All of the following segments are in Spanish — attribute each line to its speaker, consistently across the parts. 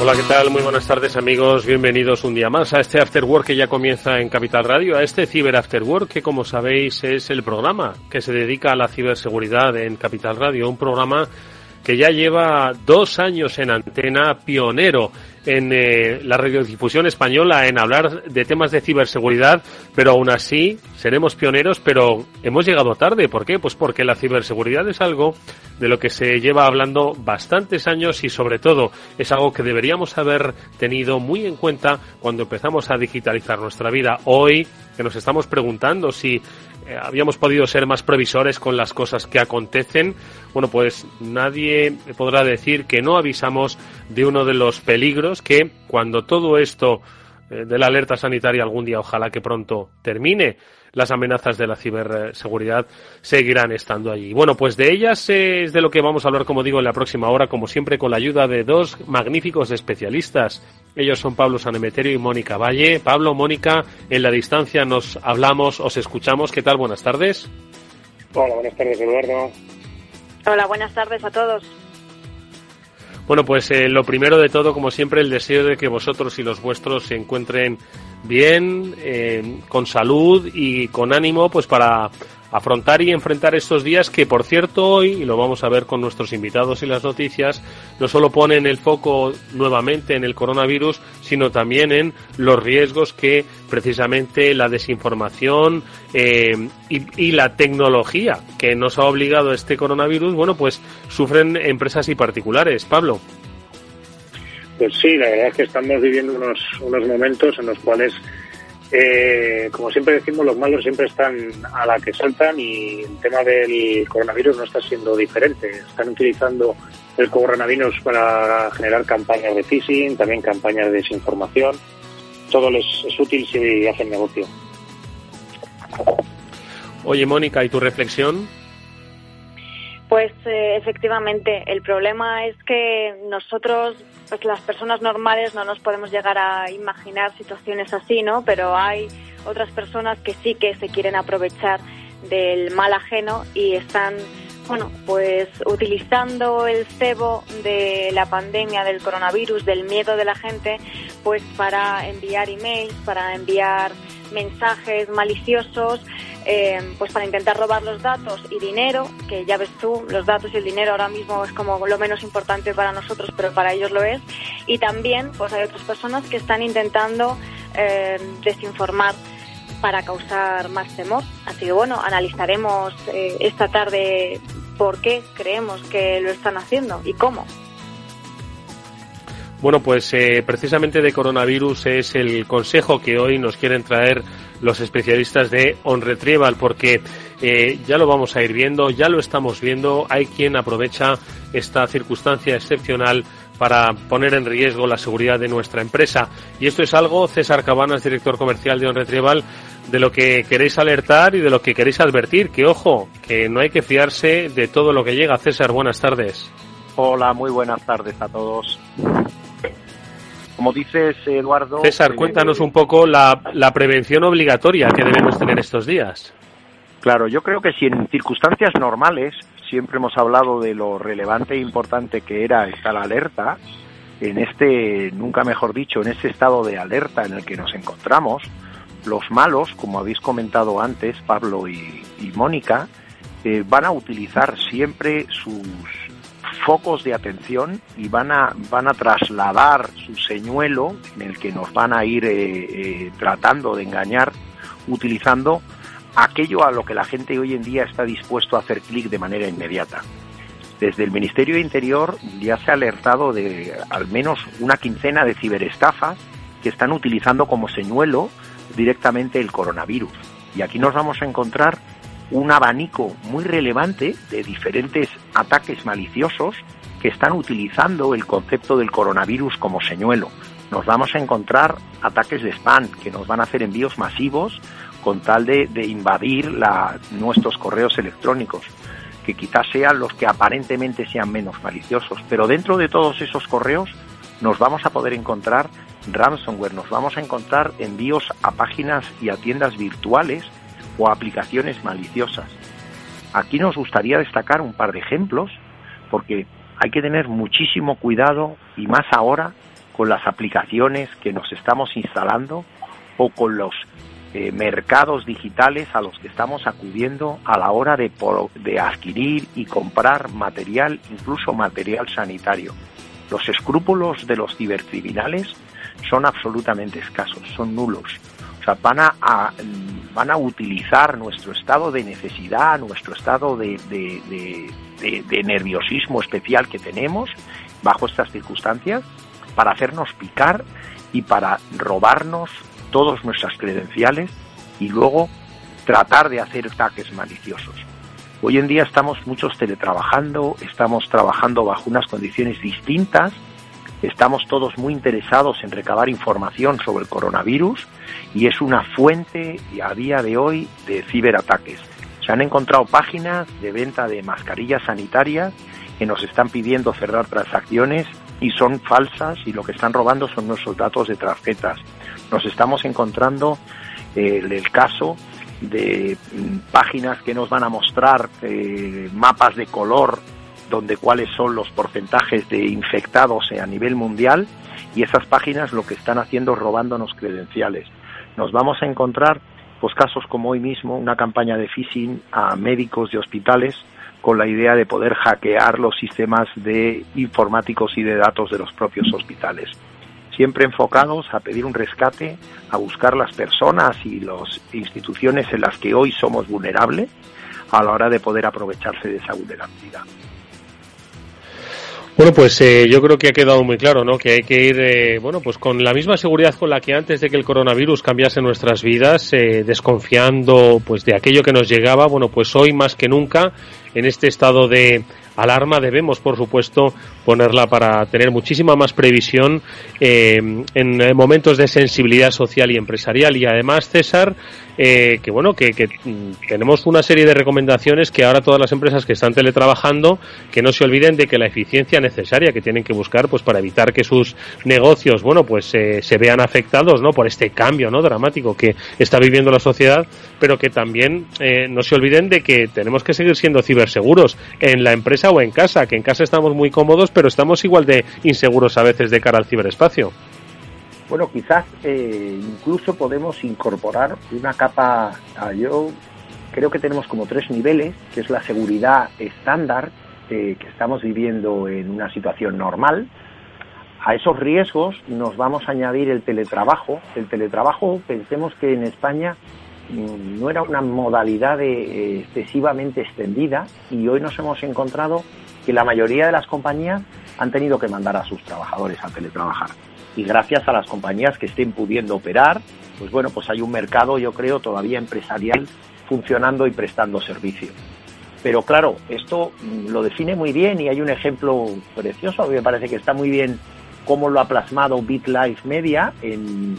Speaker 1: Hola, ¿qué tal? Muy buenas tardes amigos, bienvenidos un día más a este After Work que ya comienza en Capital Radio, a este Ciber After Work que como sabéis es el programa que se dedica a la ciberseguridad en Capital Radio, un programa que ya lleva dos años en antena, pionero en eh, la radiodifusión española en hablar de temas de ciberseguridad, pero aún así seremos pioneros, pero hemos llegado tarde. ¿Por qué? Pues porque la ciberseguridad es algo de lo que se lleva hablando bastantes años y sobre todo es algo que deberíamos haber tenido muy en cuenta cuando empezamos a digitalizar nuestra vida. Hoy que nos estamos preguntando si eh, habíamos podido ser más previsores con las cosas que acontecen, bueno, pues nadie podrá decir que no avisamos de uno de los peligros que cuando todo esto eh, de la alerta sanitaria algún día, ojalá que pronto termine, las amenazas de la ciberseguridad seguirán estando allí. Bueno, pues de ellas es de lo que vamos a hablar, como digo, en la próxima hora, como siempre, con la ayuda de dos magníficos especialistas. Ellos son Pablo Sanemeterio y Mónica Valle. Pablo, Mónica, en la distancia nos hablamos, os escuchamos. ¿Qué tal? Buenas tardes.
Speaker 2: Hola, buenas tardes, Eduardo.
Speaker 3: Hola, buenas tardes a todos.
Speaker 1: Bueno, pues eh, lo primero de todo, como siempre, el deseo de que vosotros y los vuestros se encuentren bien, eh, con salud y con ánimo, pues para afrontar y enfrentar estos días que, por cierto, hoy, y lo vamos a ver con nuestros invitados y las noticias, no solo ponen el foco nuevamente en el coronavirus, sino también en los riesgos que precisamente la desinformación eh, y, y, la tecnología que nos ha obligado este coronavirus, bueno, pues sufren empresas y particulares. Pablo.
Speaker 2: Pues sí, la verdad es que estamos viviendo unos, unos momentos en los cuales eh, como siempre decimos, los malos siempre están a la que saltan y el tema del coronavirus no está siendo diferente. Están utilizando el coronavirus para generar campañas de phishing, también campañas de desinformación. Todo les es útil si hacen negocio.
Speaker 1: Oye, Mónica, ¿y tu reflexión?
Speaker 3: Pues eh, efectivamente, el problema es que nosotros, pues las personas normales, no nos podemos llegar a imaginar situaciones así, ¿no? Pero hay otras personas que sí que se quieren aprovechar del mal ajeno y están, bueno, pues utilizando el cebo de la pandemia, del coronavirus, del miedo de la gente, pues para enviar emails, para enviar mensajes maliciosos, eh, pues para intentar robar los datos y dinero, que ya ves tú, los datos y el dinero ahora mismo es como lo menos importante para nosotros, pero para ellos lo es. Y también, pues hay otras personas que están intentando eh, desinformar para causar más temor. Así que bueno, analizaremos eh, esta tarde por qué creemos que lo están haciendo y cómo.
Speaker 1: Bueno, pues eh, precisamente de coronavirus es el consejo que hoy nos quieren traer los especialistas de On Retrieval, porque eh, ya lo vamos a ir viendo, ya lo estamos viendo, hay quien aprovecha esta circunstancia excepcional para poner en riesgo la seguridad de nuestra empresa. Y esto es algo, César Cabanas, director comercial de On Retrieval, de lo que queréis alertar y de lo que queréis advertir, que ojo, que no hay que fiarse de todo lo que llega. César, buenas tardes.
Speaker 4: Hola, muy buenas tardes a todos. Como dices, Eduardo.
Speaker 1: César, cuéntanos un poco la, la prevención obligatoria que debemos tener estos días.
Speaker 4: Claro, yo creo que si en circunstancias normales siempre hemos hablado de lo relevante e importante que era estar alerta, en este, nunca mejor dicho, en este estado de alerta en el que nos encontramos, los malos, como habéis comentado antes, Pablo y, Mónica, eh, van a utilizar siempre sus focos de atención y van a, van a trasladar su señuelo en el que nos van a ir eh, eh, tratando de engañar utilizando aquello a lo que la gente hoy en día está dispuesto a hacer clic de manera inmediata. Desde el Ministerio de Interior ya se ha alertado de al menos una quincena de ciberestafas que están utilizando como señuelo directamente el coronavirus. Y aquí nos vamos a encontrar un abanico muy relevante de diferentes ataques maliciosos que están utilizando el concepto del coronavirus como señuelo. Nos vamos a encontrar ataques de spam que nos van a hacer envíos masivos con tal de, invadir nuestros correos electrónicos, que quizás sean los que aparentemente sean menos maliciosos. Pero dentro de todos esos correos nos vamos a poder encontrar ransomware, nos vamos a encontrar envíos a páginas y a tiendas virtuales o aplicaciones maliciosas. Aquí nos gustaría destacar un par de ejemplos porque hay que tener muchísimo cuidado y más ahora con las aplicaciones que nos estamos instalando o con los eh, mercados digitales a los que estamos acudiendo a la hora de, de adquirir y comprar material, incluso material sanitario. Los escrúpulos de los cibercriminales son absolutamente escasos, son nulos van a, van a utilizar nuestro estado de necesidad, nuestro estado de, de, nerviosismo especial que tenemos bajo estas circunstancias para hacernos picar y para robarnos todas nuestras credenciales y luego tratar de hacer ataques maliciosos. Hoy en día estamos muchos teletrabajando, estamos trabajando bajo unas condiciones distintas Estamos todos muy interesados en recabar información sobre el coronavirus y es una fuente a día de hoy de ciberataques. Se han encontrado páginas de venta de mascarillas sanitarias que nos están pidiendo cerrar transacciones y son falsas y lo que están robando son nuestros datos de tarjetas. Nos estamos encontrando eh, el caso de mm, páginas que nos van a mostrar eh, mapas de color donde cuáles son los porcentajes de infectados a nivel mundial y esas páginas lo que están haciendo es robándonos credenciales. Nos vamos a encontrar pues casos como hoy mismo, una campaña de phishing a médicos de hospitales con la idea de poder hackear los sistemas de informáticos y de datos de los propios hospitales. Siempre enfocados a pedir un rescate, a buscar las personas y las instituciones en las que hoy somos vulnerables a la hora de poder aprovecharse de esa vulnerabilidad.
Speaker 1: Bueno, pues eh, yo creo que ha quedado muy claro, ¿no? Que hay que ir, eh, bueno, pues con la misma seguridad con la que antes de que el coronavirus cambiase nuestras vidas, eh, desconfiando, pues, de aquello que nos llegaba. Bueno, pues hoy más que nunca, en este estado de alarma debemos, por supuesto, ponerla para tener muchísima más previsión en momentos de sensibilidad social y empresarial. Y además, César, eh, que bueno, que, mm, tenemos una serie de recomendaciones que ahora todas las empresas que están teletrabajando, que no se olviden de que la eficiencia necesaria que tienen que buscar, pues para evitar que sus negocios, bueno, pues eh, se vean afectados, ¿no? Por este cambio, ¿no? Dramático que está viviendo la sociedad, pero que también eh, no se olviden de que tenemos que seguir siendo ciberseguros en la empresa o en casa, que en casa estamos muy cómodos, pero estamos igual de inseguros a veces de cara al ciberespacio.
Speaker 4: Bueno, quizás eh, incluso podemos incorporar una capa, ah, yo creo que tenemos como tres niveles, que es la seguridad estándar, eh, que estamos viviendo en una situación normal. A esos riesgos nos vamos a añadir el teletrabajo. El teletrabajo, pensemos que en España mm, no era una modalidad eh, excesivamente extendida y hoy nos hemos encontrado que la mayoría de las compañías han tenido que mandar a sus trabajadores a teletrabajar y gracias a las compañías que estén pudiendo operar, pues bueno, pues hay un mercado, yo creo, todavía empresarial funcionando y prestando servicio. Pero claro, esto mm, lo define muy bien y hay un ejemplo precioso, me parece que está muy bien cómo lo ha plasmado BitLife Media en,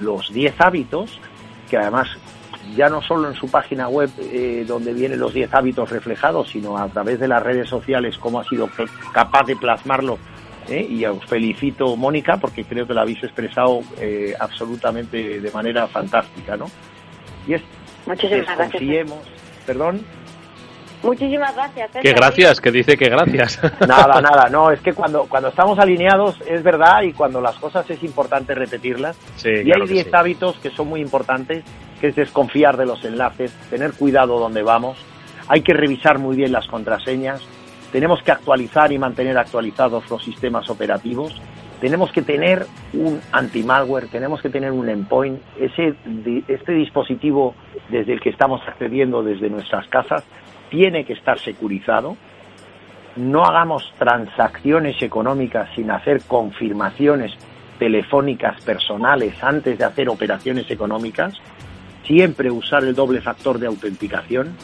Speaker 4: los 10 hábitos, que además ya no solo en su página web eh, donde vienen los 10 hábitos reflejados, sino a través de las redes sociales, cómo ha sido capaz de plasmarlo ¿eh? y os felicito, Mónica, porque creo que lo habéis expresado eh, absolutamente de manera fantástica, ¿no?
Speaker 3: Y es Muchísimas gracias.
Speaker 4: Perdón.
Speaker 3: Muchísimas gracias.
Speaker 1: Que gracias, que dice que gracias.
Speaker 4: Nada, nada, no, es que cuando, cuando estamos alineados es verdad y cuando las cosas es importante repetirlas. y hay 10 hábitos que son muy importantes, que es desconfiar de los enlaces, tener cuidado donde vamos, hay que revisar muy bien las contraseñas, tenemos que actualizar y mantener actualizados los sistemas operativos, tenemos que tener un anti-malware, tenemos que tener un endpoint. Este dispositivo desde el que estamos accediendo desde nuestras casas tiene que estar securizado. No hagamos transacciones económicas sin hacer confirmaciones telefónicas personales antes de hacer operaciones económicas. Siempre usar el doble factor de autenticación,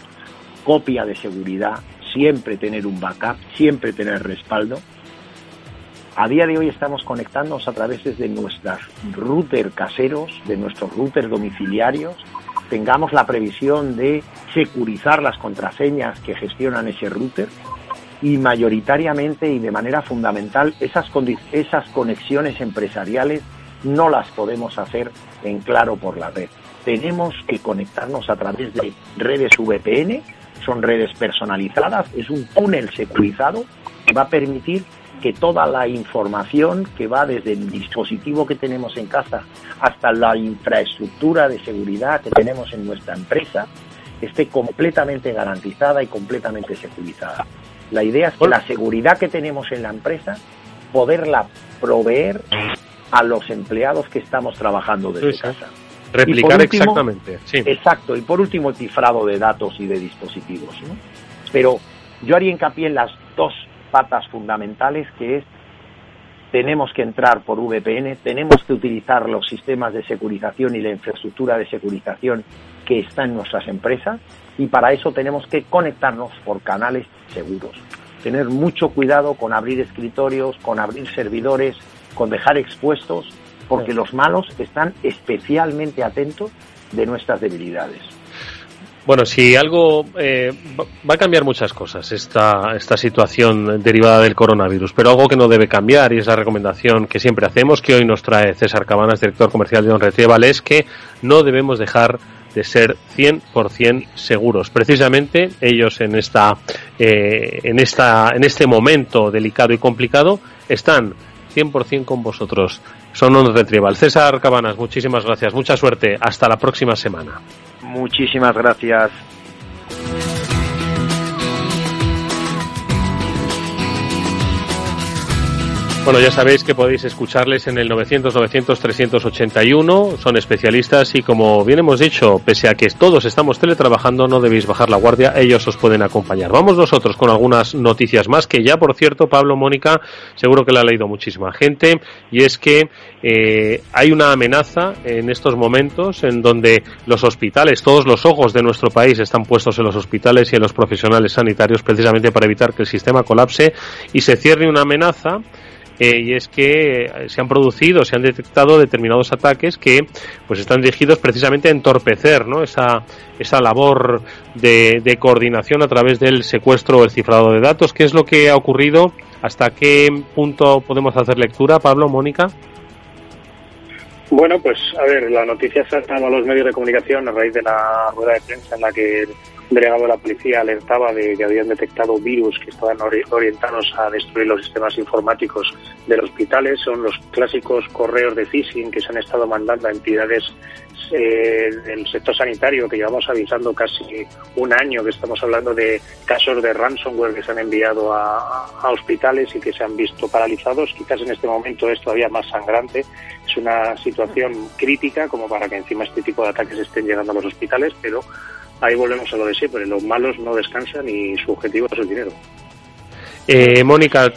Speaker 4: copia de seguridad, siempre tener un backup, siempre tener respaldo. A día de hoy estamos conectándonos a través de nuestros routers caseros, de nuestros routers domiciliarios. Tengamos la previsión de securizar las contraseñas que gestionan ese router y mayoritariamente y de manera fundamental esas conexiones empresariales no las podemos hacer en claro por la red. Tenemos que conectarnos a través de redes VPN, son redes personalizadas, es un túnel securizado que va a permitir que toda la información que va desde el dispositivo que tenemos en casa hasta la infraestructura de seguridad que tenemos en nuestra empresa esté completamente garantizada y completamente securizada. La idea es que la seguridad que tenemos en la empresa, poderla proveer a los empleados que estamos trabajando desde casa.
Speaker 1: Replicar exactamente. Sí.
Speaker 4: Exacto. Y por último, el cifrado de datos y de dispositivos. Pero yo haría hincapié en las dos patas fundamentales que es tenemos que entrar por VPN, tenemos que utilizar los sistemas de securización y la infraestructura de securización que está en nuestras empresas y para eso tenemos que conectarnos por canales seguros. Tener mucho cuidado con abrir escritorios, con abrir servidores, con dejar expuestos, porque los malos están especialmente atentos de nuestras debilidades.
Speaker 1: Bueno, si algo eh, va a cambiar muchas cosas esta, esta situación derivada del coronavirus, pero algo que no debe cambiar y es la recomendación que siempre hacemos, que hoy nos trae César Cabanas, director comercial de Don Retrieval, es que no debemos dejar de ser 100% seguros. Precisamente ellos en esta, eh, en esta, en este momento delicado y complicado están 100% con vosotros. Son Don Retrieval. César Cabanas, muchísimas gracias. Mucha suerte. Hasta la próxima semana.
Speaker 4: Muchísimas gracias.
Speaker 1: Bueno, ya sabéis que podéis escucharles en el 900-900-381. Son especialistas y como bien hemos dicho, pese a que todos estamos teletrabajando, no debéis bajar la guardia, ellos os pueden acompañar. Vamos nosotros con algunas noticias más que ya, por cierto, Pablo, Mónica, seguro que la ha leído muchísima gente y es que eh, hay una amenaza en estos momentos en donde los hospitales, todos los ojos de nuestro país están puestos en los hospitales y en los profesionales sanitarios precisamente para evitar que el sistema colapse y se cierre una amenaza eh, y es que se han producido, se han detectado determinados ataques que pues están dirigidos precisamente a entorpecer ¿no? esa, esa labor de, coordinación a través del secuestro o el cifrado de datos. ¿Qué es lo que ha ocurrido? ¿Hasta qué punto podemos hacer lectura, Pablo, Mónica?
Speaker 2: Bueno, pues a ver, la noticia se a los medios de comunicación a raíz de la rueda de prensa en la que delegado de la policía alertaba de que habían detectado virus que estaban orientados a destruir los sistemas informáticos de los hospitales. Son los clásicos correos de phishing que se han estado mandando a entidades eh, del sector sanitario que llevamos avisando casi un año que estamos hablando de casos de ransomware que se han enviado a, a hospitales y que se han visto paralizados. Quizás en este momento es todavía más sangrante. Es una situación crítica como para que encima este tipo de ataques estén llegando a los hospitales, pero ahí volvemos a lo de siempre, los malos no descansan y su objetivo es el dinero.
Speaker 1: Eh, Mónica.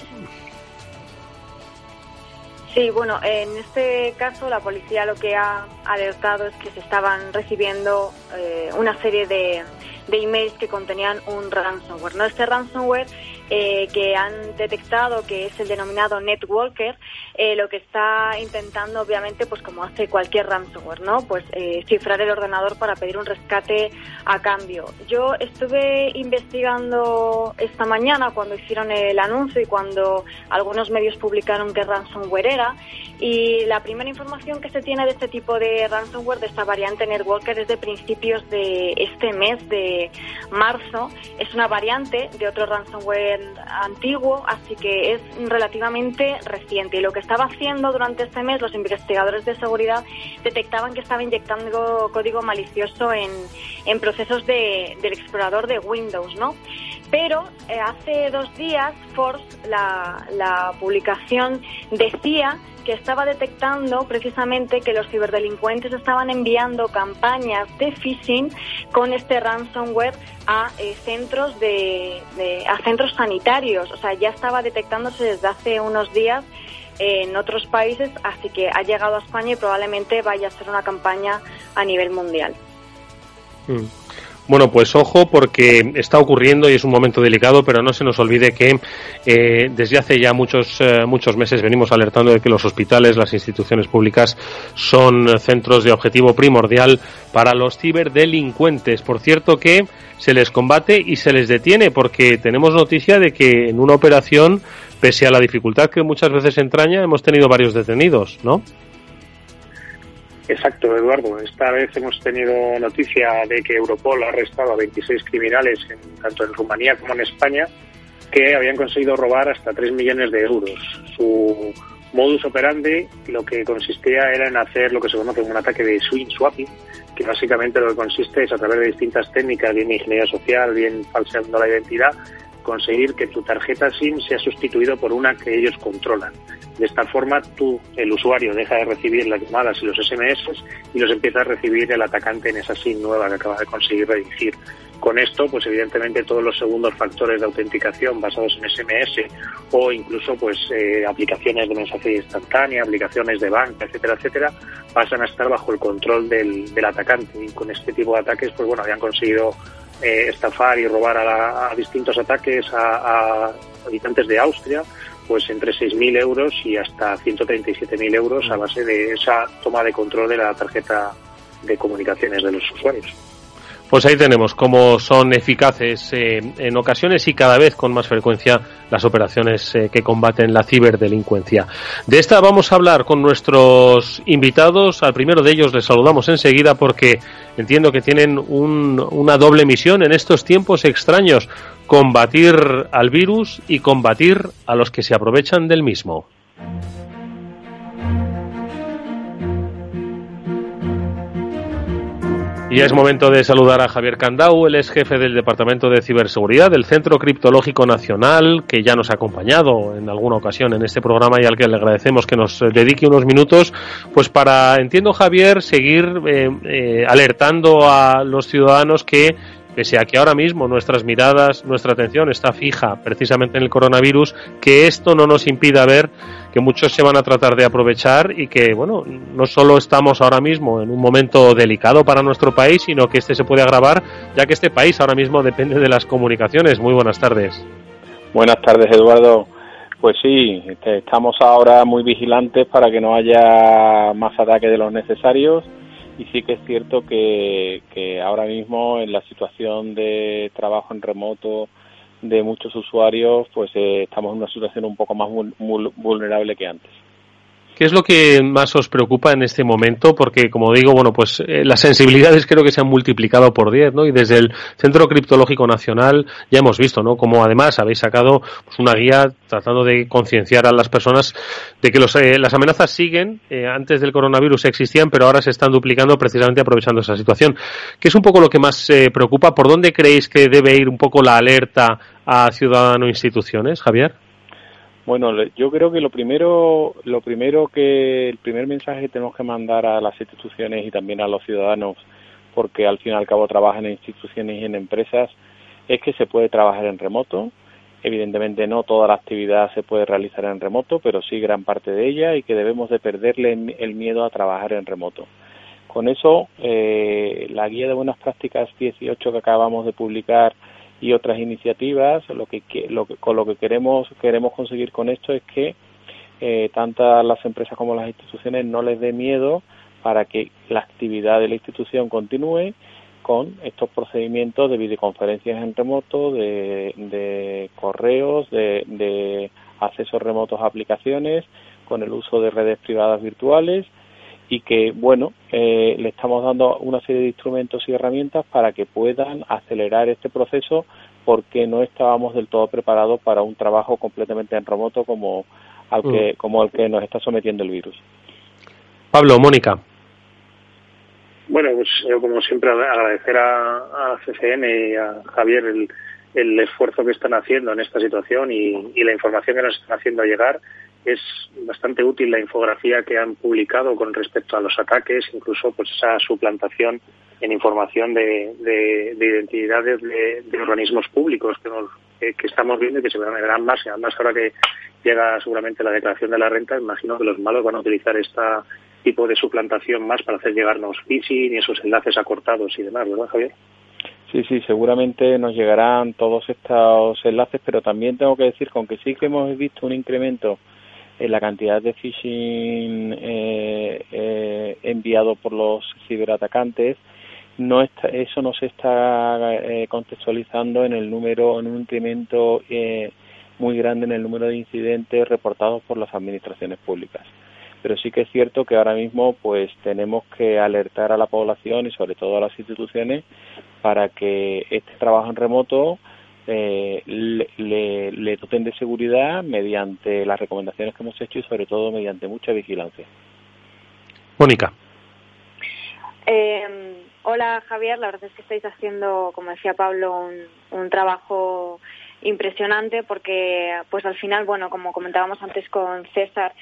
Speaker 3: Sí, bueno, en este caso la policía lo que ha alertado es que se estaban recibiendo eh, una serie de, de emails que contenían un ransomware. ¿no? Este ransomware eh, que han detectado que es el denominado Netwalker, eh, lo que está intentando, obviamente, pues como hace cualquier ransomware, ¿no? Pues eh, cifrar el ordenador para pedir un rescate a cambio. Yo estuve investigando esta mañana cuando hicieron el anuncio y cuando algunos medios publicaron qué ransomware era y la primera información que se tiene de este tipo de ransomware, de esta variante Netwalker, es de principios de este mes de marzo. Es una variante de otro ransomware antiguo, así que es relativamente reciente. Y lo que estaba haciendo durante este mes, los investigadores de seguridad detectaban que estaba inyectando código malicioso en, en procesos de, del explorador de Windows, ¿no? Pero eh, hace dos días Force, la, la publicación, decía que estaba detectando precisamente que los ciberdelincuentes estaban enviando campañas de phishing con este ransomware a eh, centros de, a centros sanitarios. O sea, ya estaba detectándose desde hace unos días en otros países, así que ha llegado a España y probablemente vaya a ser una campaña a nivel mundial.
Speaker 1: Mm. Bueno, pues ojo porque está ocurriendo y es un momento delicado, pero no se nos olvide que eh, desde hace ya muchos, eh, muchos meses venimos alertando de que los hospitales, las instituciones públicas son centros de objetivo primordial para los ciberdelincuentes. Por cierto que se les combate y se les detiene porque tenemos noticia de que en una operación, pese a la dificultad que muchas veces entraña, hemos tenido varios detenidos, ¿no?
Speaker 2: Exacto, Eduardo. Esta vez hemos tenido noticia de que Europol ha arrestado a 26 criminales, tanto en Rumanía como en España, que habían conseguido robar hasta 3 millones de euros. Su modus operandi lo que consistía era en hacer lo que se conoce como un ataque de swing swapping, que básicamente lo que consiste es a través de distintas técnicas, bien ingeniería social, bien falseando la identidad, conseguir que tu tarjeta SIM sea sustituido por una que ellos controlan. De esta forma, tú, el usuario, deja de recibir las llamadas y los SMS y los empieza a recibir el atacante en esa SIM nueva que acaba de conseguir redirigir. Con esto, pues evidentemente todos los segundos factores de autenticación basados en SMS o incluso pues eh, aplicaciones de mensajería instantánea, aplicaciones de banca, etcétera, etcétera, pasan a estar bajo el control del, del atacante. Y con este tipo de ataques, pues bueno, habían conseguido eh, estafar y robar a, distintos ataques a, habitantes de Austria, pues entre 6.000 euros y hasta 137.000 euros a base de esa toma de control de la tarjeta de comunicaciones de los usuarios.
Speaker 1: Pues ahí tenemos cómo son eficaces eh, en ocasiones y cada vez con más frecuencia las operaciones eh, que combaten la ciberdelincuencia. De esta vamos a hablar con nuestros invitados. Al primero de ellos les saludamos enseguida porque entiendo que tienen una doble misión en estos tiempos extraños, combatir al virus y combatir a los que se aprovechan del mismo. Y es momento de saludar a Javier Candau, él es jefe del Departamento de Ciberseguridad del Centro Criptológico Nacional, que ya nos ha acompañado en alguna ocasión en este programa y al que le agradecemos que nos dedique unos minutos, pues para, entiendo Javier, seguir eh, eh, alertando a los ciudadanos que pese a que ahora mismo nuestras miradas, nuestra atención está fija precisamente en el coronavirus, que esto no nos impida ver que muchos se van a tratar de aprovechar y que, bueno, no solo estamos ahora mismo en un momento delicado para nuestro país, sino que este se puede agravar, ya que este país ahora mismo depende de las comunicaciones. Muy buenas tardes.
Speaker 5: Buenas tardes, Eduardo. Pues sí, este, estamos ahora muy vigilantes para que no haya más ataques de los necesarios y sí que es cierto que, que ahora mismo en la situación de trabajo en remoto de muchos usuarios, pues eh, estamos en una situación un poco más vulnerable que antes.
Speaker 1: ¿Qué es lo que más os preocupa en este momento? Porque, como digo, bueno, pues eh, las sensibilidades creo que se han multiplicado por 10, ¿no? Y desde el Centro Criptológico Nacional ya hemos visto, ¿no? Como además habéis sacado pues, una guía tratando de concienciar a las personas de que los, eh, las amenazas siguen. Eh, antes del coronavirus existían, pero ahora se están duplicando precisamente aprovechando esa situación. ¿Qué es un poco lo que más preocupa? ¿Por dónde creéis que debe ir un poco la alerta a ciudadano e instituciones, Javier?
Speaker 5: Bueno, yo creo que lo primero, lo primero que el primer mensaje que tenemos que mandar a las instituciones y también a los ciudadanos, porque al fin y al cabo trabajan en instituciones y en empresas, es que se puede trabajar en remoto. Evidentemente no toda la actividad se puede realizar en remoto, pero sí gran parte de ella y que debemos de perderle el miedo a trabajar en remoto. Con eso, eh, la guía de buenas prácticas 18 que acabamos de publicar y otras iniciativas. Lo que, lo que, con lo que queremos queremos conseguir con esto es que eh, tantas las empresas como las instituciones no les dé miedo para que la actividad de la institución continúe con estos procedimientos de videoconferencias en remoto, de, de correos, de, de accesos remotos a aplicaciones, con el uso de redes privadas virtuales y que, bueno, eh, le estamos dando una serie de instrumentos y herramientas para que puedan acelerar este proceso porque no estábamos del todo preparados para un trabajo completamente en remoto como al que, mm. como el que nos está sometiendo el virus.
Speaker 1: Pablo, Mónica.
Speaker 2: Bueno, pues yo como siempre agradecer a, a CCN y a Javier el, el esfuerzo que están haciendo en esta situación y, y la información que nos están haciendo llegar es bastante útil la infografía que han publicado con respecto a los ataques, incluso pues esa suplantación en información de, de, de identidades de, organismos públicos que, que, estamos viendo y que se verán más, y además ahora que llega seguramente la declaración de la renta, imagino que los malos van a utilizar este tipo de suplantación más para hacer llegarnos phishing y esos enlaces acortados y demás, ¿verdad, Javier?
Speaker 5: Sí, sí, seguramente nos llegarán todos estos enlaces, pero también tengo que decir, con que sí que hemos visto un incremento en la cantidad de phishing eh, eh, enviado por los ciberatacantes, no está, eso no se está eh, contextualizando en el número, en un incremento eh, muy grande en el número de incidentes reportados por las administraciones públicas. Pero sí que es cierto que ahora mismo pues tenemos que alertar a la población y sobre todo a las instituciones para que este trabajo en remoto eh, le, le, le doten de seguridad mediante las recomendaciones que hemos hecho y sobre todo mediante mucha vigilancia.
Speaker 1: Mónica.
Speaker 3: Eh, hola Javier, la verdad es que estáis haciendo, como decía Pablo, un, un trabajo impresionante porque pues al final, bueno, como comentábamos antes con César,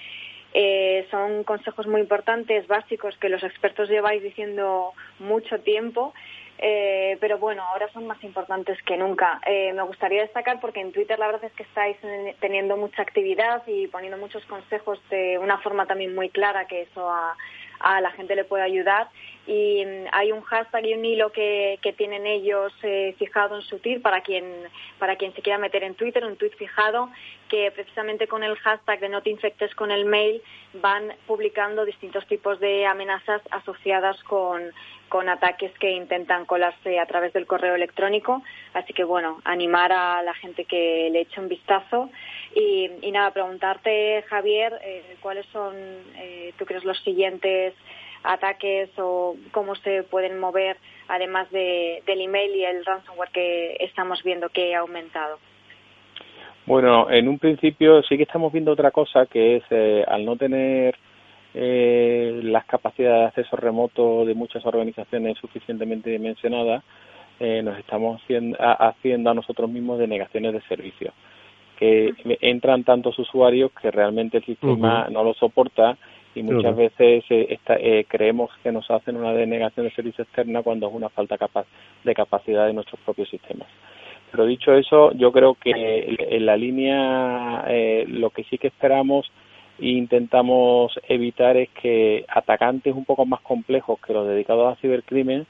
Speaker 3: eh, son consejos muy importantes, básicos, que los expertos lleváis diciendo mucho tiempo eh, pero bueno, ahora son más importantes que nunca. Eh, me gustaría destacar porque en Twitter la verdad es que estáis teniendo mucha actividad y poniendo muchos consejos de una forma también muy clara que eso a, la gente le puede ayudar y mm, hay un hashtag y un hilo que, que tienen ellos eh, fijado en su tweet para quien para quien se quiera meter en Twitter, un tweet fijado que precisamente con el hashtag de no te infectes con el mail van publicando distintos tipos de amenazas asociadas con, con ataques que intentan colarse a través del correo electrónico. Así que bueno, animar a la gente que le eche un vistazo y, y nada, preguntarte Javier, eh, cuáles son, eh, tú crees, los siguientes ataques o cómo se pueden mover, además de, del email y el ransomware que estamos viendo que ha aumentado?
Speaker 5: Bueno, en un principio sí que estamos viendo otra cosa, que es eh, al no tener eh, las capacidades de acceso remoto de muchas organizaciones suficientemente dimensionadas, eh, nos estamos haciendo, haciendo a nosotros mismos denegaciones de servicios que entran tantos usuarios que realmente el sistema no lo soporta y muchas veces eh, eh, creemos que nos hacen una denegación de servicio externa cuando es una falta capaz de capacidad de nuestros propios sistemas. Pero dicho eso, yo creo que en la línea eh, lo que sí que esperamos e intentamos evitar es que atacantes un poco más complejos que los dedicados a cibercrimen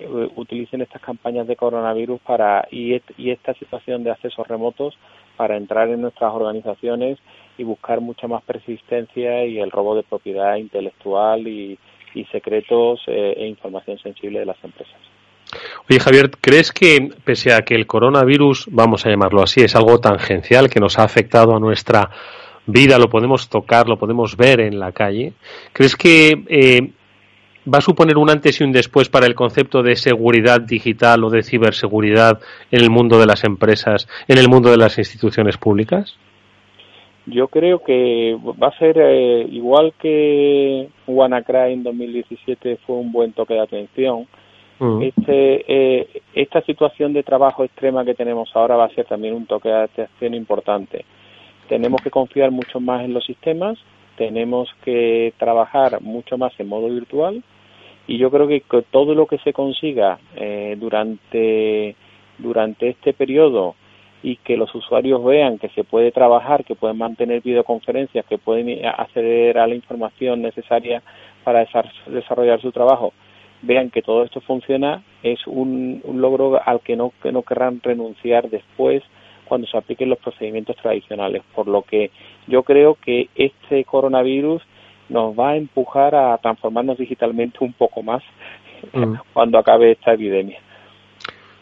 Speaker 5: eh, utilicen estas campañas de coronavirus para y, esta situación de accesos remotos para entrar en nuestras organizaciones y buscar mucha más persistencia y el robo de propiedad intelectual y, y secretos eh, e información sensible de las empresas.
Speaker 1: Oye, Javier, ¿crees que, pese a que el coronavirus, vamos a llamarlo así, es algo tangencial que nos ha afectado a nuestra vida, lo podemos tocar, lo podemos ver en la calle, ¿crees que eh, va a suponer un antes y un después para el concepto de seguridad digital o de ciberseguridad en el mundo de las empresas, en el mundo de las instituciones públicas?
Speaker 5: Yo creo que va a ser eh, igual que WannaCry en 2017 fue un buen toque de atención. Mm. Este, eh, esta situación de trabajo extrema que tenemos ahora va a ser también un toque de atención importante. Tenemos que confiar mucho más en los sistemas, tenemos que trabajar mucho más en modo virtual y yo creo que todo lo que se consiga eh, durante durante este periodo y que los usuarios vean que se puede trabajar, que pueden mantener videoconferencias, que pueden acceder a la información necesaria para desarrollar su trabajo, vean que todo esto funciona, es un, un logro al que no, que no querrán renunciar después cuando se apliquen los procedimientos tradicionales. Por lo que yo creo que este coronavirus nos va a empujar a transformarnos digitalmente un poco más mm. cuando acabe esta epidemia.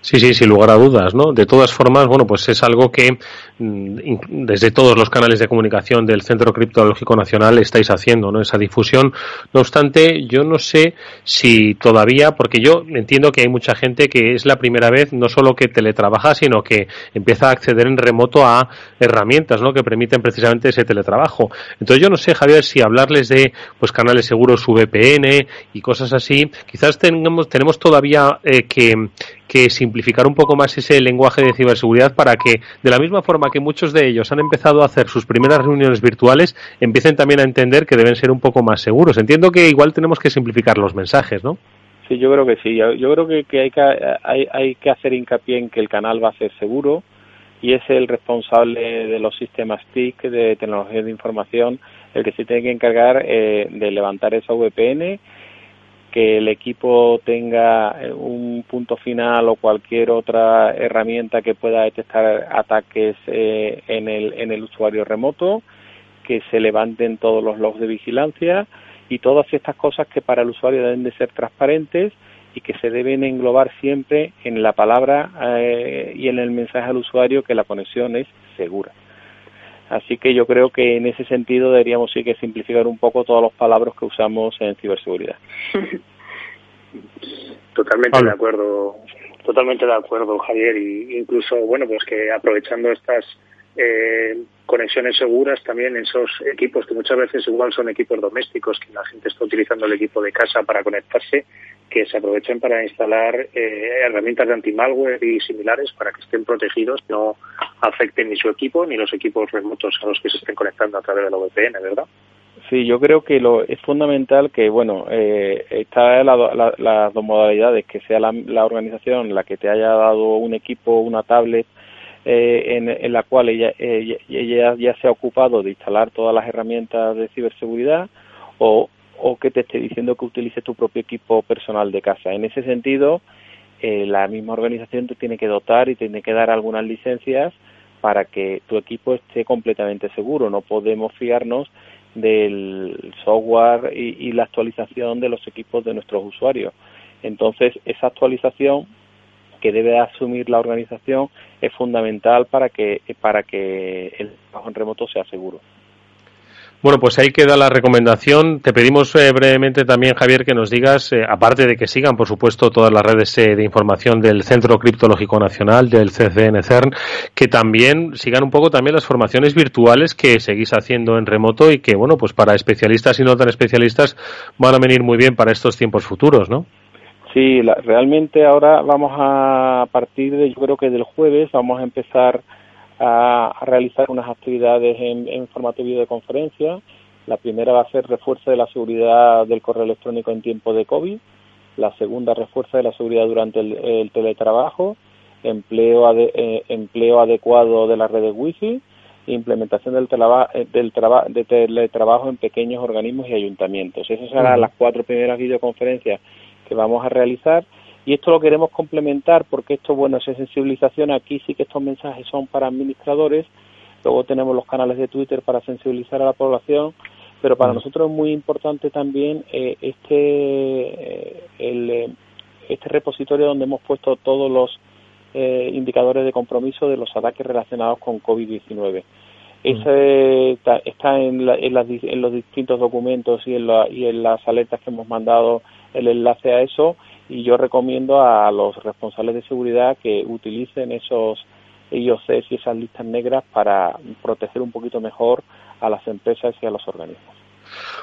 Speaker 1: Sí, sí, sin lugar a dudas, ¿no? De todas formas, bueno, pues es algo que mm, desde todos los canales de comunicación del Centro Criptológico Nacional estáis haciendo, ¿no? Esa difusión. No obstante, yo no sé si todavía, porque yo entiendo que hay mucha gente que es la primera vez no solo que teletrabaja, sino que empieza a acceder en remoto a herramientas, ¿no? Que permiten precisamente ese teletrabajo. Entonces yo no sé, Javier, si hablarles de, pues, canales seguros VPN y cosas así, quizás tengamos, tenemos todavía eh, que, que simplificar un poco más ese lenguaje de ciberseguridad para que, de la misma forma que muchos de ellos han empezado a hacer sus primeras reuniones virtuales, empiecen también a entender que deben ser un poco más seguros. Entiendo que igual tenemos que simplificar los mensajes, ¿no?
Speaker 5: Sí, yo creo que sí. Yo, creo que, hay, que hay, hay que hacer hincapié en que el canal va a ser seguro y es el responsable de los sistemas TIC de tecnología de información el que se tiene que encargar eh, de levantar esa VPN, que el equipo tenga eh, un punto final o cualquier otra herramienta que pueda detectar ataques eh, en, el, en el usuario remoto, que se levanten todos los logs de vigilancia y todas estas cosas que para el usuario deben de ser transparentes y que se deben englobar siempre en la palabra eh, y en el mensaje al usuario que la conexión es segura. Así que yo creo que en ese sentido deberíamos sí que simplificar un poco todos los palabras que usamos en ciberseguridad.
Speaker 2: Totalmente de acuerdo, totalmente de acuerdo, Javier. Y incluso, bueno, pues que aprovechando estas eh, conexiones seguras también en esos equipos que muchas veces igual son equipos domésticos, que la gente está utilizando el equipo de casa para conectarse, que se aprovechen para instalar eh, herramientas de anti-malware y similares para que estén protegidos, no afecten ni su equipo ni los equipos remotos a los que se estén conectando a través de la VPN, ¿verdad?
Speaker 5: Sí, yo creo que lo, es fundamental que, bueno, eh, está las dos modalidades, que sea la, la organización la que te haya dado un equipo, una tablet, eh, en, la cual ella, ella, ya se ha ocupado de instalar todas las herramientas de ciberseguridad o, o que te esté diciendo que utilices tu propio equipo personal de casa. En ese sentido, eh, la misma organización te tiene que dotar y tiene que dar algunas licencias para que tu equipo esté completamente seguro. No podemos fiarnos del software y, y la actualización de los equipos de nuestros usuarios. Entonces, esa actualización que debe asumir la organización es fundamental para que, para que el trabajo en remoto sea seguro.
Speaker 1: Bueno, pues ahí queda la recomendación. Te pedimos eh, brevemente también, Javier, que nos digas, eh, aparte de que sigan, por supuesto, todas las redes eh, de información del Centro Criptológico Nacional, del CCN CERN, que también sigan un poco también las formaciones virtuales que seguís haciendo en remoto y que, bueno, pues para especialistas y no tan especialistas van a venir muy bien para estos tiempos futuros, ¿no?
Speaker 5: Sí, realmente ahora vamos a, a partir de, yo creo que del jueves, vamos a empezar a, realizar unas actividades en, en formato de videoconferencia. La primera va a ser refuerzo de la seguridad del correo electrónico en tiempo de COVID. La segunda, refuerzo de la seguridad durante el, teletrabajo. Empleo, eh, empleo adecuado de las redes Wi-Fi. Implementación del, eh, del de teletrabajo en pequeños organismos y ayuntamientos. Esas serán las cuatro primeras videoconferencias que vamos a realizar y esto lo queremos complementar porque esto, bueno, es sensibilización. Aquí sí que estos mensajes son para administradores. Luego tenemos los canales de Twitter para sensibilizar a la población. Pero para nosotros es muy importante también eh, este, eh, el, eh, este repositorio donde hemos puesto todos los indicadores de compromiso de los ataques relacionados con COVID-19. Ese está, en, en, los distintos documentos y en, y en las alertas que hemos mandado el enlace a eso y yo recomiendo a los responsables de seguridad que utilicen esos IOCs y esas listas negras para proteger un poquito mejor a las empresas y a los organismos.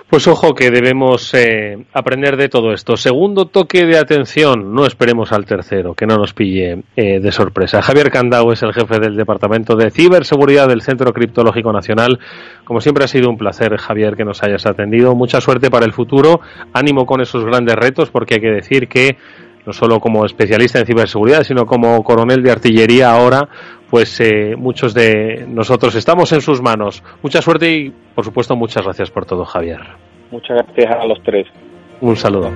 Speaker 1: Pues ojo que debemos eh, aprender de todo esto. Segundo toque de atención, no esperemos al tercero, que no nos pille eh, de sorpresa. Javier Candau es el jefe del Departamento de Ciberseguridad del Centro Criptológico Nacional. Como siempre ha sido un placer, Javier, que nos hayas atendido. Mucha suerte para el futuro. Ánimo con esos grandes retos, porque hay que decir que no solo como especialista en ciberseguridad, sino como coronel de artillería ahora, pues eh, muchos de nosotros estamos en sus manos. Mucha suerte y, por supuesto, muchas gracias por todo, Javier.
Speaker 5: Muchas gracias a los tres.
Speaker 1: Un saludo.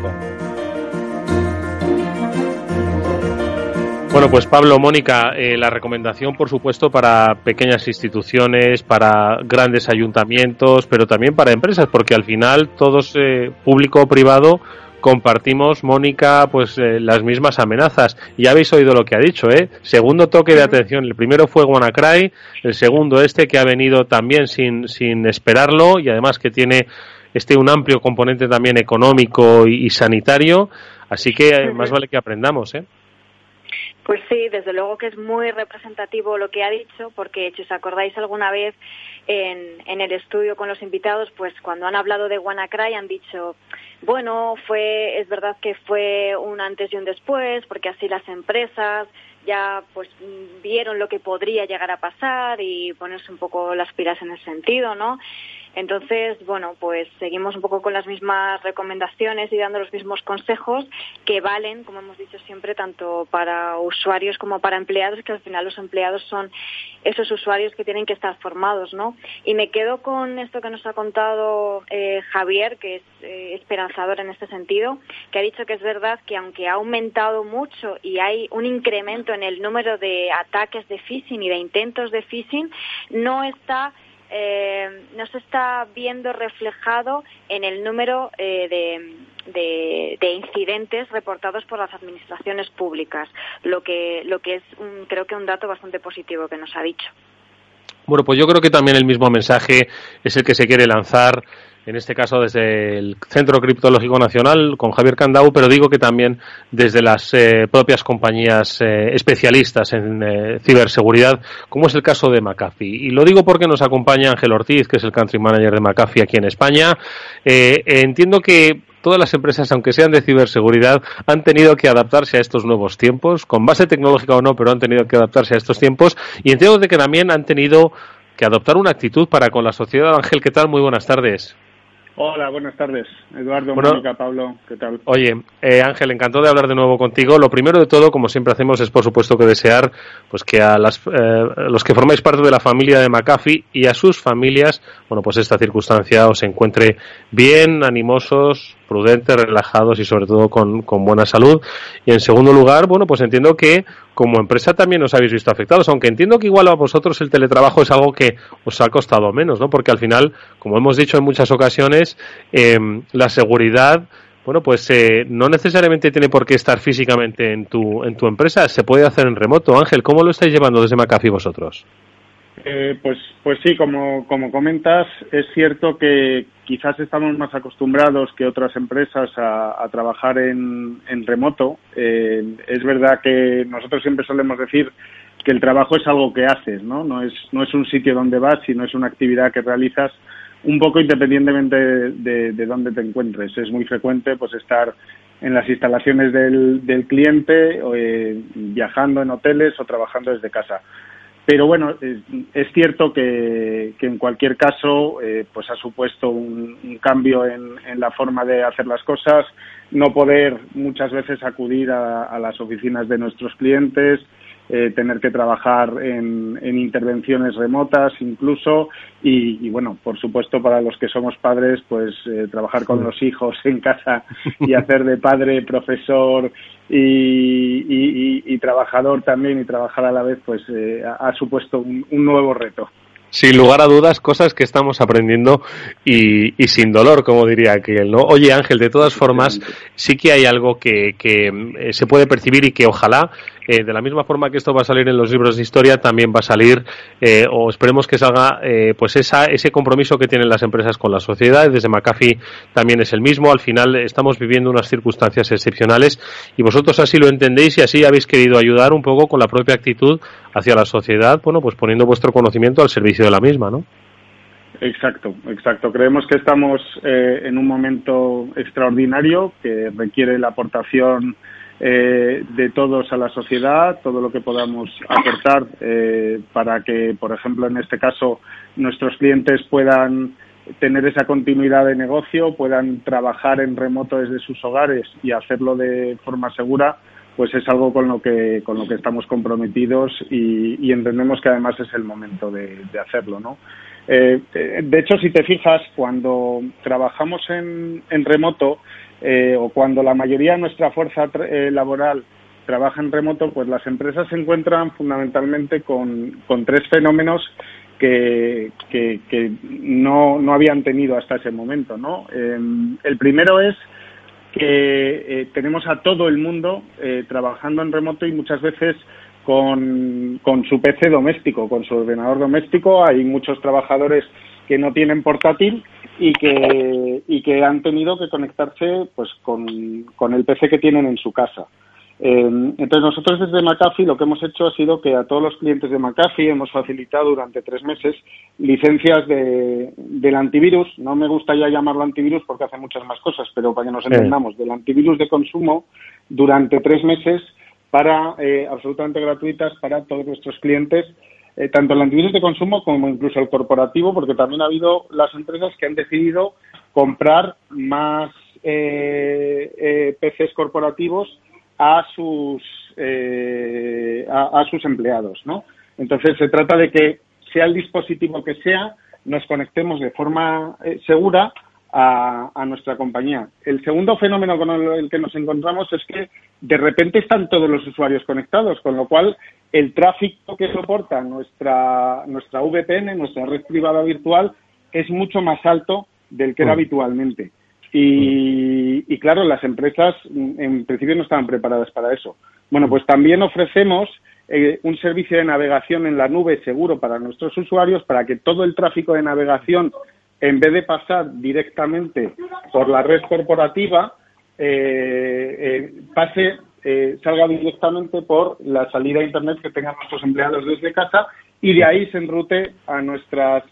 Speaker 1: Bueno, pues Pablo, Mónica, eh, la recomendación, por supuesto, para pequeñas instituciones, para grandes ayuntamientos, pero también para empresas, porque al final todos, eh, público o privado, compartimos, Mónica, pues eh, las mismas amenazas. Y ya habéis oído lo que ha dicho, ¿eh? Segundo toque de atención. El primero fue WannaCry, el segundo este que ha venido también sin, sin esperarlo y además que tiene este un amplio componente también económico y, sanitario. Así que eh, más vale que aprendamos, ¿eh?
Speaker 3: Pues sí, desde luego que es muy representativo lo que ha dicho, porque si os acordáis alguna vez en, en el estudio con los invitados, pues cuando han hablado de WannaCry han dicho, bueno, fue, es verdad que fue un antes y un después, porque así las empresas ya pues vieron lo que podría llegar a pasar y ponerse un poco las pilas en ese sentido, ¿no? Entonces, bueno, pues seguimos un poco con las mismas recomendaciones y dando los mismos consejos que valen, como hemos dicho siempre, tanto para usuarios como para empleados, que al final los empleados son esos usuarios que tienen que estar formados, ¿no? Y me quedo con esto que nos ha contado eh, Javier, que es eh, esperanzador en este sentido, que ha dicho que es verdad que aunque ha aumentado mucho y hay un incremento en el número de ataques de phishing y de intentos de phishing, no está eh, no se está viendo reflejado en el número eh, de, de, incidentes reportados por las administraciones públicas, lo que, lo que es un, creo que un dato bastante positivo que nos ha dicho.
Speaker 1: Bueno, pues yo creo que también el mismo mensaje es el que se quiere lanzar en este caso desde el Centro Criptológico Nacional con Javier Candau, pero digo que también desde las eh, propias compañías eh, especialistas en eh, ciberseguridad, como es el caso de McAfee. Y lo digo porque nos acompaña Ángel Ortiz, que es el Country Manager de McAfee aquí en España. entiendo que todas las empresas, aunque sean de ciberseguridad, han tenido que adaptarse a estos nuevos tiempos, con base tecnológica o no, pero han tenido que adaptarse a estos tiempos. Y entiendo que también han tenido que adoptar una actitud para con la sociedad. Ángel, ¿qué tal? Muy buenas tardes.
Speaker 6: Hola, buenas tardes. Eduardo, Mónica, Pablo, ¿qué tal?
Speaker 1: Oye, eh, Ángel, encantado de hablar de nuevo contigo. Lo primero de todo, como siempre hacemos, es por supuesto que desear pues que a las, eh, los que formáis parte de la familia de McAfee y a sus familias, bueno, pues esta circunstancia os encuentre bien, animosos, prudentes, relajados y sobre todo con, con buena salud. Y en segundo lugar, bueno, pues entiendo que como empresa también os habéis visto afectados, aunque entiendo que igual a vosotros el teletrabajo es algo que os ha costado menos, ¿no? Porque al final, como hemos dicho en muchas ocasiones, em, la seguridad bueno, pues eh, no necesariamente tiene por qué estar físicamente en tu, en tu empresa, se puede hacer en remoto. Ángel, ¿cómo lo estáis llevando desde McAfee vosotros?
Speaker 6: Eh, pues, pues sí, como, como comentas, es cierto que quizás estamos más acostumbrados que otras empresas a, trabajar en, en remoto. Eh, es verdad que nosotros siempre solemos decir que el trabajo es algo que haces, ¿no? No es, no es un sitio donde vas, sino es una actividad que realizas un poco independientemente de, de, dónde te encuentres. Es muy frecuente pues estar en las instalaciones del, del cliente, eh, viajando en hoteles o trabajando desde casa. Pero bueno, es, cierto que, en cualquier caso eh, pues ha supuesto un, cambio en, la forma de hacer las cosas, no poder muchas veces acudir a las oficinas de nuestros clientes, eh, tener que trabajar en, intervenciones remotas incluso y, bueno, por supuesto para los que somos padres, pues eh, trabajar con los hijos en casa y hacer de padre, profesor y, trabajador también y trabajar a la vez, pues eh, ha, supuesto un nuevo reto.
Speaker 1: Sin lugar a dudas, cosas que estamos aprendiendo y, sin dolor, como diría aquel, ¿no? Oye, Ángel, de todas formas, sí que hay algo que, eh, se puede percibir y que ojalá, eh, de la misma forma que esto va a salir en los libros de historia, también va a salir, eh, o esperemos que salga, pues esa, ese compromiso que tienen las empresas con la sociedad. Desde McAfee también es el mismo. Al final estamos viviendo unas circunstancias excepcionales y vosotros así lo entendéis y así habéis querido ayudar un poco con la propia actitud hacia la sociedad, bueno, pues poniendo vuestro conocimiento al servicio de la misma, ¿no?
Speaker 6: Exacto, exacto. Creemos que estamos eh, en un momento extraordinario que requiere la aportación eh, de todos a la sociedad, todo lo que podamos aportar eh, para que, por ejemplo, en este caso, nuestros clientes puedan tener esa continuidad de negocio, puedan trabajar en remoto desde sus hogares y hacerlo de forma segura pues es algo con lo que con lo que estamos comprometidos y, entendemos que además es el momento de, hacerlo no eh, de hecho si te fijas cuando trabajamos en, remoto eh, o cuando la mayoría de nuestra fuerza eh, laboral trabaja en remoto pues las empresas se encuentran fundamentalmente con, tres fenómenos que, que, no, no habían tenido hasta ese momento no el primero es que eh, tenemos a todo el mundo eh, trabajando en remoto y muchas veces con, con, su PC doméstico, con su ordenador doméstico. Hay muchos trabajadores que no tienen portátil y que, y que han tenido que conectarse pues con, con el PC que tienen en su casa. Eh, entonces nosotros desde McAfee lo que hemos hecho ha sido que a todos los clientes de McAfee hemos facilitado durante tres meses licencias de, del antivirus. No me gusta ya llamarlo antivirus porque hace muchas más cosas, pero para que nos entendamos, del antivirus de consumo durante tres meses para eh, absolutamente gratuitas para todos nuestros clientes, eh, tanto el antivirus de consumo como incluso el corporativo, porque también ha habido las empresas que han decidido comprar más eh, PCs corporativos a sus a, sus empleados, ¿no? Entonces se trata de que sea el dispositivo que sea, nos conectemos de forma segura a, nuestra compañía. El segundo fenómeno con el que nos encontramos es que de repente están todos los usuarios conectados, con lo cual el tráfico que soporta nuestra, nuestra VPN, nuestra red privada virtual, es mucho más alto del que era mm. habitualmente. Y, y, claro, las empresas en principio no estaban preparadas para eso. Bueno, pues también ofrecemos eh, un servicio de navegación en la nube seguro para nuestros usuarios para que todo el tráfico de navegación en vez de pasar directamente por la red corporativa, eh, eh, pase, eh, salga directamente por la salida a Internet que tengan nuestros empleados desde casa y de ahí se enrute a, nuestras,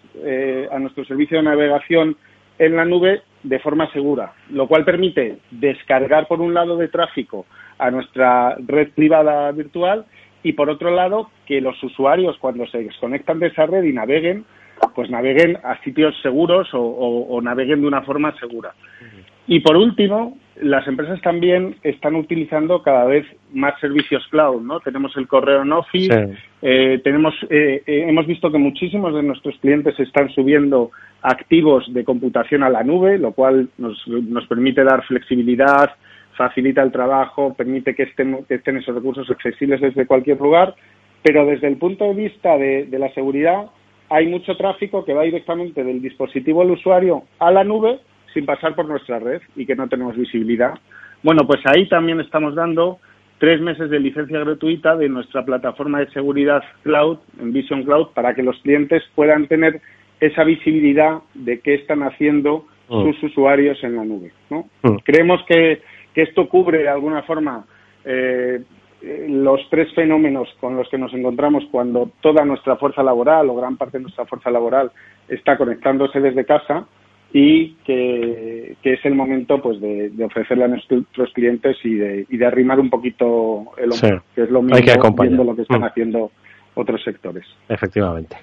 Speaker 6: a nuestro servicio de navegación en la nube de forma segura, lo cual permite descargar por un lado de tráfico a nuestra red privada virtual y por otro lado que los usuarios cuando se desconectan de esa red y naveguen pues naveguen a sitios seguros o, naveguen de una forma segura. Y por último, las empresas también están utilizando cada vez más servicios cloud, ¿no? Tenemos el correo en Office, eh, tenemos, eh, eh, hemos visto que muchísimos de nuestros clientes están subiendo activos de computación a la nube, lo cual nos, nos permite dar flexibilidad, facilita el trabajo, permite que estén, que estén esos recursos accesibles desde cualquier lugar, pero desde el punto de vista de, de la seguridad, hay mucho tráfico que va directamente del dispositivo del usuario a la nube sin pasar por nuestra red y que no tenemos visibilidad. Bueno, pues ahí también estamos dando tres meses de licencia gratuita de nuestra plataforma de seguridad cloud, en Vision Cloud, para que los clientes puedan tener esa visibilidad de qué están haciendo mm. sus usuarios en la nube. ¿no? Mm. Creemos que, que, esto cubre de alguna forma eh, los tres fenómenos con los que nos encontramos cuando toda nuestra fuerza laboral o gran parte de nuestra fuerza laboral está conectándose desde casa y que, es el momento pues de, ofrecerle a nuestros clientes y de, y de arrimar un poquito el hombro, que es lo mismo viendo lo que están mm. haciendo otros sectores.
Speaker 1: Efectivamente.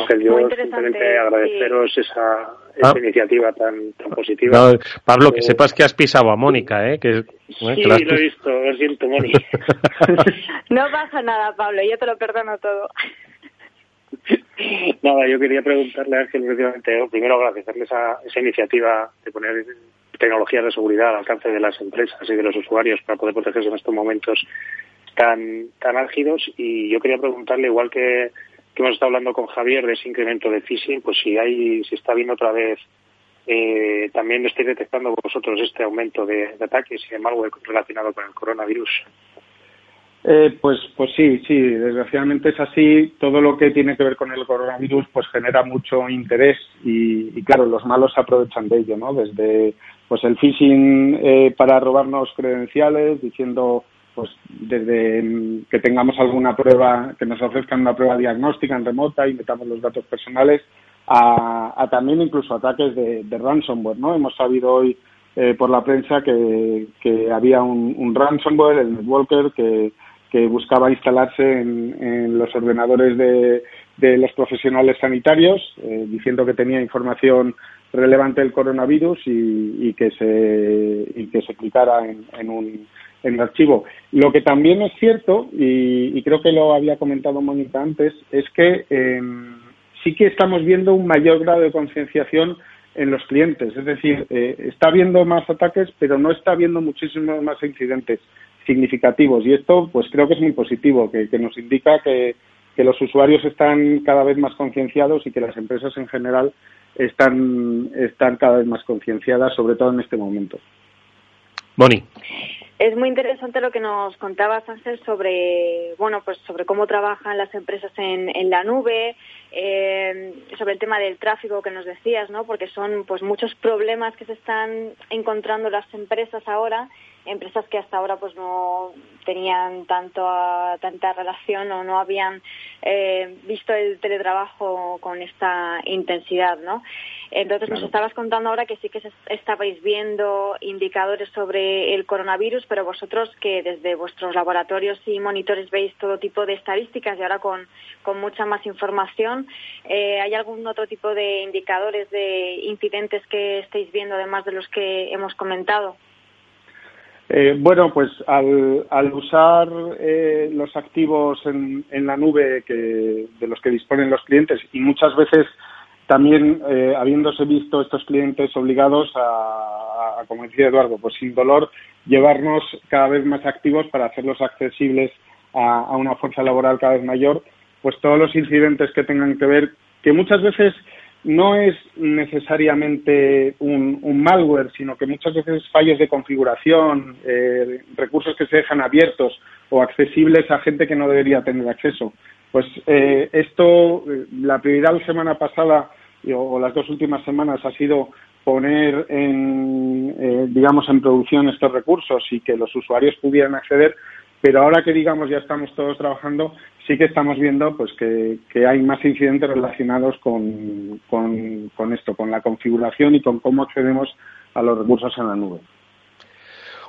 Speaker 2: Ángel, yo simplemente agradeceros esa, esa ah. iniciativa tan, tan positiva.
Speaker 1: Pablo, que eh, sepas que has pisado a Mónica, ¿eh? Que,
Speaker 2: sí, lo he visto, lo siento, Mónica.
Speaker 3: no pasa nada, Pablo, yo te lo perdono todo.
Speaker 2: Nada, yo quería preguntarle a Ángel, precisamente, primero agradecerle esa, esa iniciativa de poner tecnologías de seguridad al alcance de las empresas y de los usuarios para poder protegerse en estos momentos tan, tan álgidos. Y yo quería preguntarle, igual que que hemos estado hablando con Javier de ese incremento de phishing, pues si hay, si está viendo otra vez, eh, también estáis detectando vosotros este aumento de, ataques y de malware relacionado con el coronavirus.
Speaker 6: Eh, pues, pues sí, sí, desgraciadamente es así. Todo lo que tiene que ver con el coronavirus pues genera mucho interés y, claro, los malos se aprovechan de ello, ¿no? Desde pues el phishing eh, para robarnos credenciales, diciendo pues desde que tengamos alguna prueba, que nos ofrezcan una prueba diagnóstica en remota y metamos los datos personales, a, también incluso ataques de, ransomware, ¿no? Hemos sabido hoy eh, por la prensa que, había un, ransomware, el Netwalker, que, que buscaba instalarse en, los ordenadores de, los profesionales sanitarios, eh, diciendo que tenía información relevante del coronavirus y, que se y que se clicara en un en el archivo. Lo que también es cierto, y, creo que lo había comentado Mónica antes, es que em, sí que estamos viendo un mayor grado de concienciación en los clientes. Es decir, eh, está habiendo más ataques, pero no está habiendo muchísimos más incidentes significativos. Y esto, pues creo que es muy positivo, que, nos indica que, que los usuarios están cada vez más concienciados y que las empresas en general están, están cada vez más concienciadas, sobre todo en este momento.
Speaker 1: Moni.
Speaker 3: Es muy interesante lo que nos contabas, Ángel, sobre, bueno, pues sobre cómo trabajan las empresas en, en la nube, eh, sobre el tema del tráfico que nos decías, ¿no? Porque son pues muchos problemas que se están encontrando las empresas ahora empresas que hasta ahora pues no tenían tanto tanta relación o no habían eh, visto el teletrabajo con esta intensidad, ¿no? Entonces nos estabas contando ahora que sí que estabais viendo indicadores sobre el coronavirus, pero vosotros que desde vuestros laboratorios y monitores veis todo tipo de estadísticas y ahora con, con mucha más información, eh, ¿hay algún otro tipo de indicadores de incidentes que estéis viendo además de los que hemos comentado?
Speaker 6: Eh, bueno, pues al, al usar eh, los activos en, en la nube que, de los que disponen los clientes y muchas veces también eh, habiéndose visto estos clientes obligados a, como decía Eduardo, pues sin dolor, llevarnos cada vez más activos para hacerlos accesibles a, a, una fuerza laboral cada vez mayor, pues todos los incidentes que tengan que ver, que muchas veces no es necesariamente un, malware, sino que muchas veces fallos de configuración, eh, recursos que se dejan abiertos o accesibles a gente que no debería tener acceso. Pues eh, esto, eh, la prioridad la semana pasada o las dos últimas semanas ha sido poner en, eh, digamos, en producción estos recursos y que los usuarios pudieran acceder, pero ahora que digamos ya estamos todos trabajando, sí que estamos viendo pues que, que hay más incidentes relacionados con, con, con esto, con la configuración y con cómo accedemos a los recursos en la nube.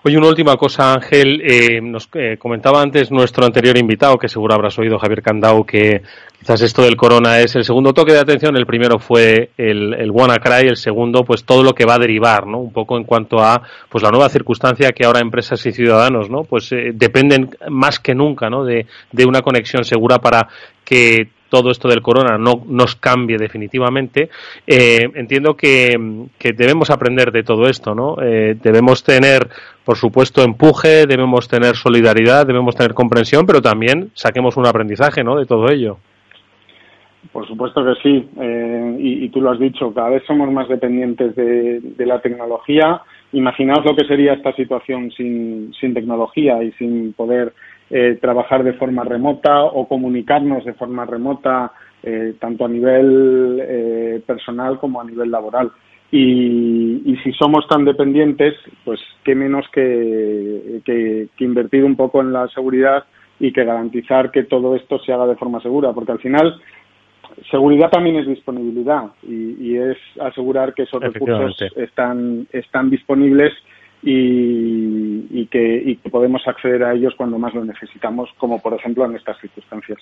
Speaker 1: Oye, una última cosa, Ángel. Eh, nos eh, comentaba antes nuestro anterior invitado, que seguro habrás oído, Javier Candau, que quizás esto del corona es el segundo toque de atención. El primero fue el, el WannaCry, el segundo, pues todo lo que va a derivar, ¿no? Un poco en cuanto a, pues la nueva circunstancia que ahora empresas y ciudadanos, ¿no? Pues eh, dependen más que nunca, ¿no? De, de una conexión segura para que todo esto del corona no nos cambie definitivamente, eh, entiendo que, que, debemos aprender de todo esto, ¿no? Eh, debemos tener, por supuesto, empuje, debemos tener solidaridad, debemos tener comprensión, pero también saquemos un aprendizaje, ¿no? De todo ello.
Speaker 6: Por supuesto que sí, eh, y, y, tú lo has dicho, cada vez somos más dependientes de, la tecnología. Imaginaos lo que sería esta situación sin, sin tecnología y sin poder eh, trabajar de forma remota o comunicarnos de forma remota, eh, tanto a nivel eh, personal como a nivel laboral. Y, y, si somos tan dependientes, pues qué menos que, que, que, invertir un poco en la seguridad y que garantizar que todo esto se haga de forma segura, porque al final seguridad también es disponibilidad y, y es asegurar que esos recursos están, están disponibles y, y, que, y que podemos acceder a ellos cuando más lo necesitamos, como por ejemplo en estas circunstancias.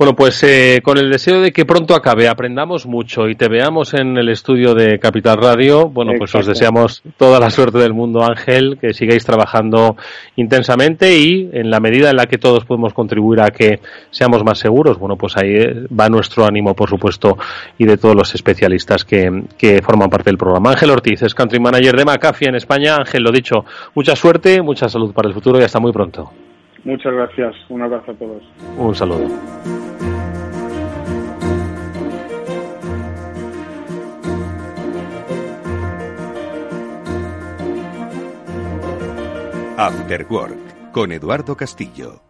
Speaker 1: Bueno, pues eh, con el deseo de que pronto acabe, aprendamos mucho y te veamos en el estudio de Capital Radio, bueno, pues os deseamos toda la suerte del mundo, Ángel, que sigáis trabajando intensamente y en la medida en la que todos podemos contribuir a que seamos más seguros, bueno, pues ahí eh, va nuestro ánimo, por supuesto, y de todos los especialistas que, que forman parte del programa. Ángel Ortiz es Country Manager de McAfee en España. Ángel, lo dicho, mucha suerte, mucha salud para el futuro y hasta muy pronto.
Speaker 6: Muchas gracias. Un abrazo a todos.
Speaker 1: Un saludo.
Speaker 7: After Work con Eduardo Castillo.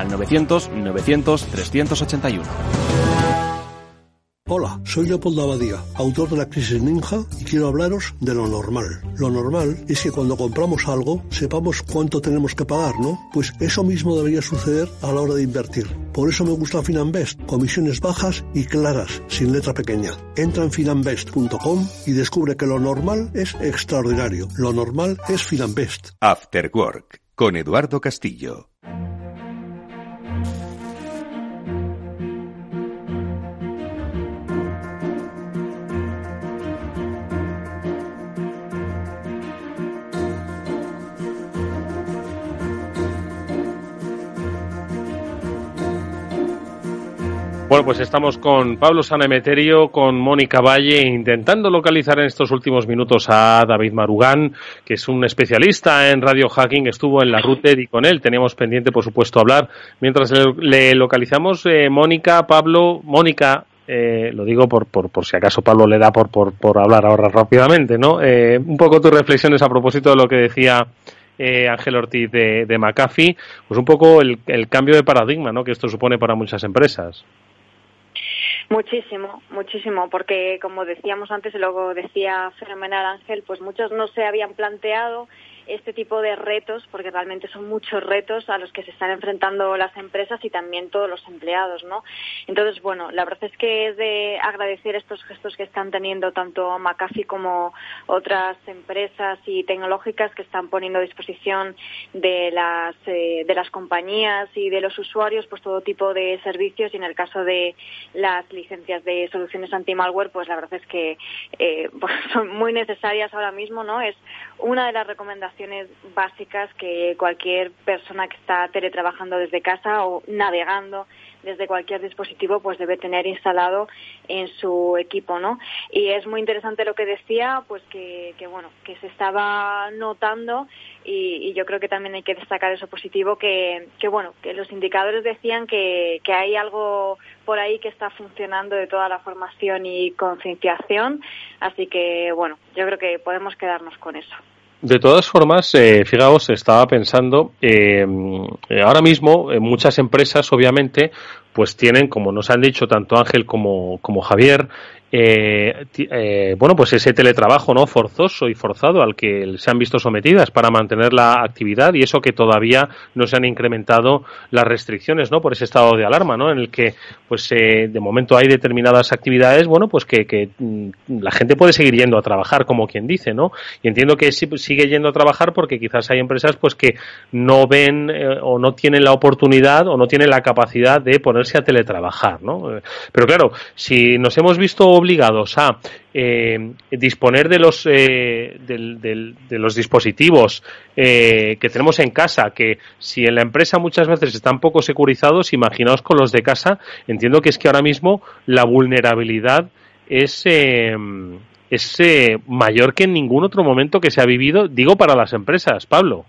Speaker 8: al 900 900 381.
Speaker 9: Hola, soy Leopoldo Abadía, autor de La Crisis Ninja, y quiero hablaros de lo normal. Lo normal es que cuando compramos algo sepamos cuánto tenemos que pagar, ¿no? Pues eso mismo debería suceder a la hora de invertir. Por eso me gusta Finanbest, comisiones bajas y claras, sin letra pequeña. Entra en finanbest.com y descubre que lo normal es extraordinario. Lo normal es Finanbest.
Speaker 7: After Work, con Eduardo Castillo.
Speaker 1: Bueno, pues estamos con Pablo Sanemeterio, con Mónica Valle, intentando localizar en estos últimos minutos a David Marugán, que es un especialista en radio hacking, estuvo en la Router y con él teníamos pendiente, por supuesto, hablar. Mientras le, localizamos, eh, Mónica, Pablo, Mónica, eh, lo digo por, por, por, si acaso Pablo le da por, por, por hablar ahora rápidamente, ¿no? Eh, un poco tus reflexiones a propósito de lo que decía eh, Ángel Ortiz de, de McAfee, pues un poco el, el cambio de paradigma, ¿no? Que esto supone para muchas empresas.
Speaker 3: Muchísimo, muchísimo, porque como decíamos antes, y luego decía Fenomenal Ángel, pues muchos no se habían planteado este tipo de retos, porque realmente son muchos retos a los que se están enfrentando las empresas y también todos los empleados, ¿no? Entonces, bueno, la verdad es que es de agradecer estos gestos que están teniendo tanto McAfee como otras empresas y tecnológicas que están poniendo a disposición de las eh, de las compañías y de los usuarios, pues todo tipo de servicios y en el caso de las licencias de soluciones anti-malware, pues la verdad es que eh, son muy necesarias ahora mismo, ¿no? Es una de las recomendaciones básicas que cualquier persona que está teletrabajando desde casa o navegando desde cualquier dispositivo pues debe tener instalado en su equipo no y es muy interesante lo que decía pues que, que bueno que se estaba notando y, yo creo que también hay que destacar eso positivo que, que bueno que los indicadores decían que, que hay algo por ahí que está funcionando de toda la formación y concienciación. Así que bueno yo creo que podemos quedarnos con eso
Speaker 1: de todas formas, eh, fijaos, estaba pensando, eh, ahora mismo en muchas empresas, obviamente, pues tienen, como nos han dicho tanto Ángel como, como Javier, eh, eh, bueno, pues ese teletrabajo no forzoso y forzado al que se han visto sometidas para mantener la actividad y eso que todavía no se han incrementado las restricciones, ¿no? Por ese estado de alarma, ¿no? En el que, pues, eh, de momento hay determinadas actividades, bueno, pues que, que mm, la gente puede seguir yendo a trabajar, como quien dice, ¿no? Y entiendo que sigue yendo a trabajar porque quizás hay empresas, pues, que no ven eh, o no tienen la oportunidad o no tienen la capacidad de a teletrabajar, ¿no? Pero claro, si nos hemos visto obligados a eh, disponer de los eh, del, de los dispositivos eh, que tenemos en casa que si en la empresa muchas veces están poco securizados imaginaos con los de casa entiendo que es que ahora mismo la vulnerabilidad es eh, es eh, mayor que en ningún otro momento que se ha vivido digo para las empresas Pablo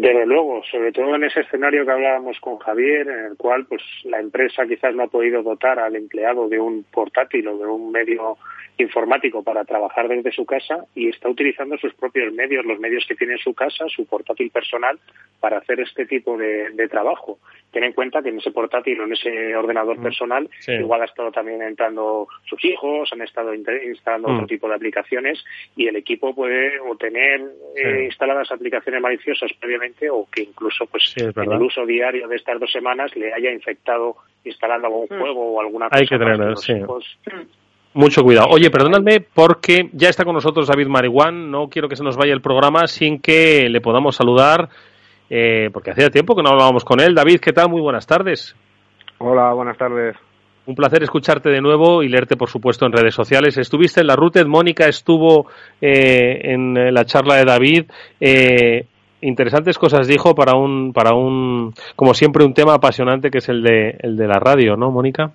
Speaker 2: desde luego, sobre todo en ese escenario que hablábamos con Javier, en el cual pues la empresa quizás no ha podido dotar al empleado de un portátil o de un medio informático para trabajar desde su casa y está utilizando sus propios medios, los medios que tiene en su casa, su portátil personal, para hacer este tipo de, de trabajo. Ten en cuenta que en ese portátil o en ese ordenador mm. personal sí. igual ha estado también entrando sus hijos, han estado instalando mm. otro tipo de aplicaciones y el equipo puede o tener sí. eh, instaladas aplicaciones maliciosas previamente o que incluso pues sí, en el uso diario de estas dos semanas le haya infectado instalando algún mm. juego o alguna cosa.
Speaker 1: Hay que tener, sí. Hijos. Mucho cuidado. Oye, perdónadme porque ya está con nosotros David Marihuán. No quiero que se nos vaya el programa sin que le podamos saludar, eh, porque hacía tiempo que no hablábamos con él. David, ¿qué tal? Muy buenas tardes.
Speaker 10: Hola, buenas tardes.
Speaker 1: Un placer escucharte de nuevo y leerte, por supuesto, en redes sociales. Estuviste en la Routed, Mónica estuvo eh, en la charla de David. Eh, interesantes cosas dijo para un, para un, como siempre, un tema apasionante que es el de, el de la radio, ¿no, Mónica?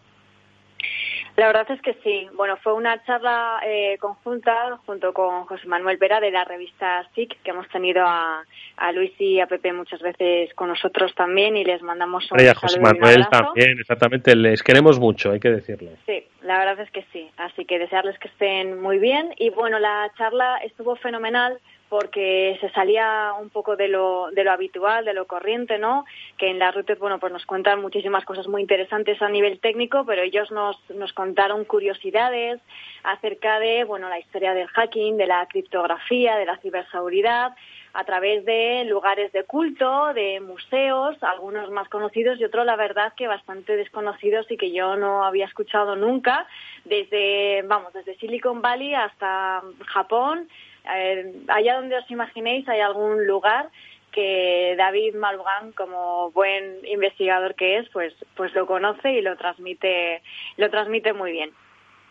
Speaker 3: La verdad es que sí. Bueno, fue una charla eh, conjunta junto con José Manuel Vera de la revista SIC, que hemos tenido a, a Luis y a Pepe muchas veces con nosotros también y les mandamos un
Speaker 1: Oye, José Manuel también, exactamente. Les queremos mucho, hay que decirlo.
Speaker 3: Sí, la verdad es que sí. Así que desearles que estén muy bien. Y bueno, la charla estuvo fenomenal porque se salía un poco de lo, de lo habitual, de lo corriente, ¿no? Que en la RUTED, bueno, pues nos cuentan muchísimas cosas muy interesantes a nivel técnico, pero ellos nos, nos contaron curiosidades acerca de, bueno, la historia del hacking, de la criptografía, de la ciberseguridad, a través de lugares de culto, de museos, algunos más conocidos y otros, la verdad, que bastante desconocidos y que yo no había escuchado nunca, desde, vamos, desde Silicon Valley hasta Japón, eh, allá donde os imaginéis hay algún lugar que David Malugán, como buen investigador que es, pues, pues lo conoce y lo transmite, lo transmite muy bien.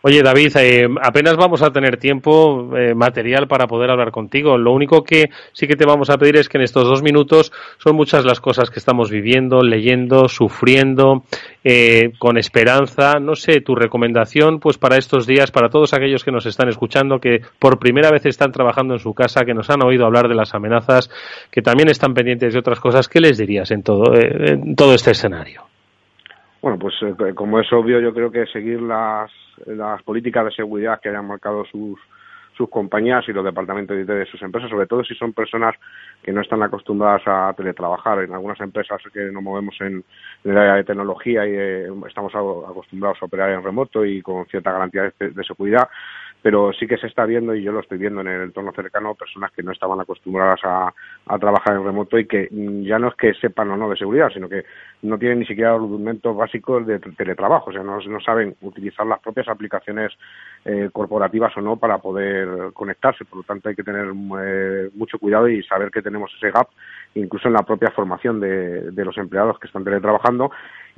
Speaker 1: Oye, David, eh, apenas vamos a tener tiempo eh, material para poder hablar contigo. Lo único que sí que te vamos a pedir es que en estos dos minutos son muchas las cosas que estamos viviendo, leyendo, sufriendo, eh, con esperanza. No sé, tu recomendación, pues para estos días, para todos aquellos que nos están escuchando, que por primera vez están trabajando en su casa, que nos han oído hablar de las amenazas, que también están pendientes de otras cosas, ¿qué les dirías en todo, en todo este escenario?
Speaker 10: Bueno, pues como es obvio, yo creo que seguir las las políticas de seguridad que hayan marcado sus sus compañías y los departamentos de, de sus empresas, sobre todo si son personas que no están acostumbradas a teletrabajar. En algunas empresas que nos movemos en, el área de tecnología y eh, estamos acostumbrados a operar en remoto y con cierta garantía de seguridad, pero sí que se está viendo, y yo lo estoy viendo en el entorno cercano, personas que no estaban acostumbradas a, trabajar en remoto y que mm, ya no es que sepan o no de seguridad, sino que no tienen ni siquiera los documentos básicos de teletrabajo, o sea, no, saben utilizar las propias aplicaciones eh, corporativas o no para poder conectarse, por lo tanto hay que tener eh, mucho cuidado y saber que tenemos ese gap, incluso en la propia formación de, de los empleados que están teletrabajando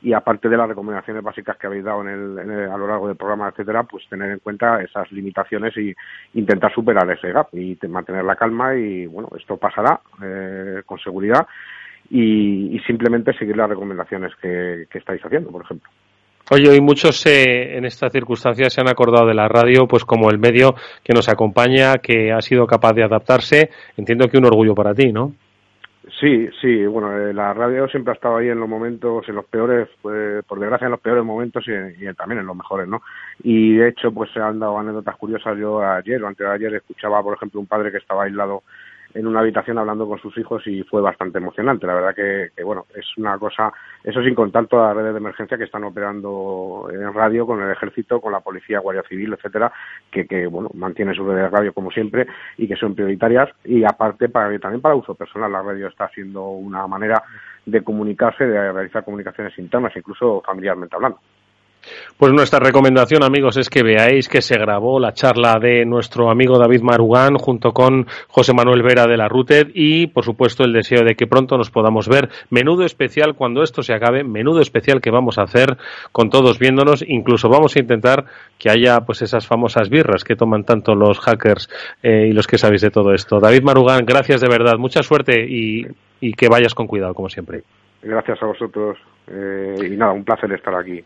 Speaker 10: y aparte de las recomendaciones básicas que habéis dado en el, a lo largo del programa, etcétera, pues tener en cuenta esas limitaciones y intentar superar ese gap y mantener la calma y bueno, esto pasará eh, con seguridad y, simplemente seguir las recomendaciones que, estáis haciendo, por ejemplo.
Speaker 1: Oye, hoy muchos eh, en estas circunstancias se han acordado de la radio pues como el medio que nos acompaña, que ha sido capaz de adaptarse. Entiendo que un orgullo para ti, ¿no?
Speaker 10: Sí, sí, bueno, eh, la radio siempre ha estado ahí en los momentos, en los peores, pues, por desgracia en los peores momentos y, también en los mejores, ¿no? Y de hecho, pues se han dado anécdotas curiosas. Yo ayer o antes de ayer escuchaba, por ejemplo, un padre que estaba aislado en una habitación hablando con sus hijos y fue bastante emocionante. La verdad que, bueno, es una cosa, eso sin contar todas las redes de emergencia que están operando en radio con el ejército, con la policía, guardia civil, etcétera, que, que bueno, mantiene su red de radio como siempre y que son prioritarias y aparte para, también para uso personal la radio está siendo una manera de comunicarse, de realizar comunicaciones internas, incluso familiarmente hablando.
Speaker 1: Pues nuestra recomendación, amigos, es que veáis que se grabó la charla de nuestro amigo David Marugán junto con José Manuel Vera de la RUTED y, por supuesto, el deseo de que pronto nos podamos ver. Menudo especial cuando esto se acabe, menudo especial que vamos a hacer con todos viéndonos. Incluso vamos a intentar que haya pues esas famosas birras que toman tanto los hackers eh, y los que sabéis de todo esto. David Marugán, gracias de verdad, mucha suerte y que vayas con cuidado, como siempre.
Speaker 10: Gracias a vosotros. Eh, y nada, un placer estar aquí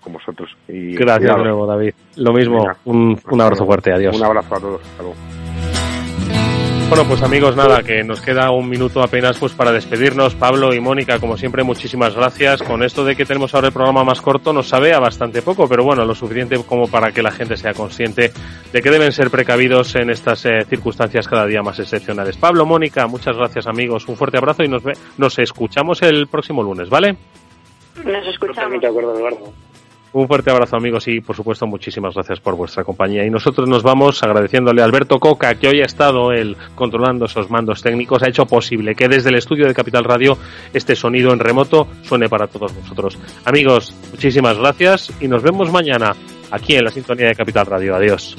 Speaker 10: con vosotros. Y
Speaker 1: Gracias de nuevo, David. Lo mismo, un, un, abrazo fuerte. Adiós.
Speaker 10: Un abrazo a todos. Hasta luego.
Speaker 1: Bueno, pues amigos, nada, que nos queda un minuto apenas pues para despedirnos. Pablo y Mónica, como siempre, muchísimas gracias. Con esto de que tenemos ahora el programa más corto, nos sabe a bastante poco, pero bueno, lo suficiente como para que la gente sea consciente de que deben ser precavidos en estas eh, circunstancias cada día más excepcionales. Pablo, Mónica, muchas gracias amigos, un fuerte abrazo y nos, nos escuchamos el próximo lunes, ¿vale?
Speaker 3: Nos escuchamos.
Speaker 1: Un fuerte abrazo amigos y por supuesto muchísimas gracias por vuestra compañía. Y nosotros nos vamos agradeciéndole a Alberto Coca que hoy ha estado él controlando esos mandos técnicos, ha hecho posible que desde el estudio de Capital Radio este sonido en remoto suene para todos nosotros. Amigos, muchísimas gracias y nos vemos mañana aquí en la sintonía de Capital Radio. Adiós.